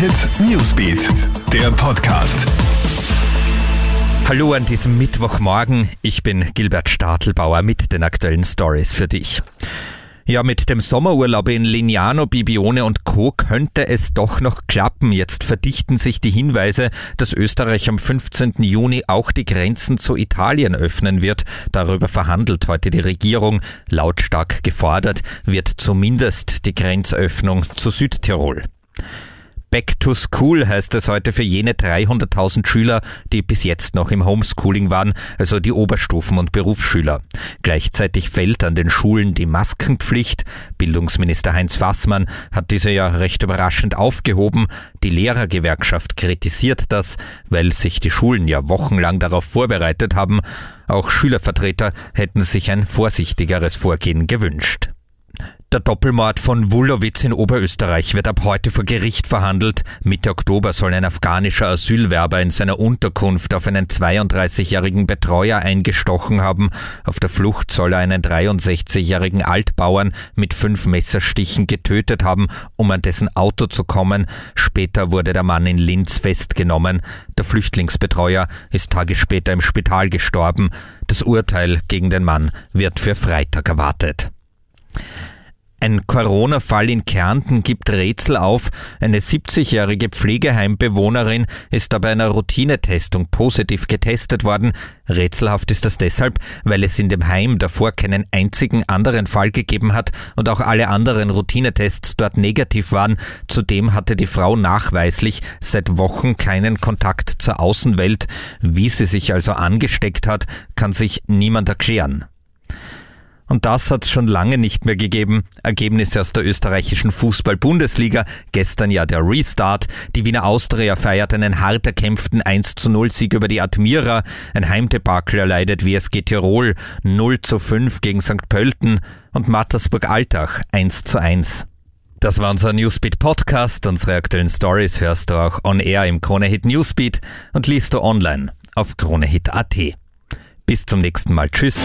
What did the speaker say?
Hit Newsbeat, der Podcast. Hallo an diesem Mittwochmorgen. Ich bin Gilbert Stadelbauer mit den aktuellen Stories für dich. Ja, mit dem Sommerurlaub in Lignano, Bibione und Co. könnte es doch noch klappen. Jetzt verdichten sich die Hinweise, dass Österreich am 15. Juni auch die Grenzen zu Italien öffnen wird. Darüber verhandelt heute die Regierung. Lautstark gefordert wird zumindest die Grenzöffnung zu Südtirol. Back to School heißt es heute für jene 300.000 Schüler, die bis jetzt noch im Homeschooling waren, also die Oberstufen- und Berufsschüler. Gleichzeitig fällt an den Schulen die Maskenpflicht. Bildungsminister Heinz Fassmann hat diese ja recht überraschend aufgehoben. Die Lehrergewerkschaft kritisiert das, weil sich die Schulen ja wochenlang darauf vorbereitet haben. Auch Schülervertreter hätten sich ein vorsichtigeres Vorgehen gewünscht. Der Doppelmord von Wulowitz in Oberösterreich wird ab heute vor Gericht verhandelt. Mitte Oktober soll ein afghanischer Asylwerber in seiner Unterkunft auf einen 32-jährigen Betreuer eingestochen haben. Auf der Flucht soll er einen 63-jährigen Altbauern mit fünf Messerstichen getötet haben, um an dessen Auto zu kommen. Später wurde der Mann in Linz festgenommen. Der Flüchtlingsbetreuer ist Tage später im Spital gestorben. Das Urteil gegen den Mann wird für Freitag erwartet. Ein Corona-Fall in Kärnten gibt Rätsel auf. Eine 70-jährige Pflegeheimbewohnerin ist aber einer Routinetestung positiv getestet worden. Rätselhaft ist das deshalb, weil es in dem Heim davor keinen einzigen anderen Fall gegeben hat und auch alle anderen Routinetests dort negativ waren. Zudem hatte die Frau nachweislich seit Wochen keinen Kontakt zur Außenwelt. Wie sie sich also angesteckt hat, kann sich niemand erklären. Und das hat es schon lange nicht mehr gegeben. Ergebnisse aus der österreichischen Fußball-Bundesliga. Gestern ja der Restart. Die Wiener Austria feiert einen hart erkämpften 1 zu 0 Sieg über die Admira. Ein Heimdebakel erleidet WSG Tirol 0 zu 5 gegen St. Pölten und Mattersburg-Altach 1 zu 1. Das war unser Newsbeat Podcast. Unsere aktuellen Stories hörst du auch on air im Kronehit Newsbeat und liest du online auf kronehit.at. Bis zum nächsten Mal. Tschüss.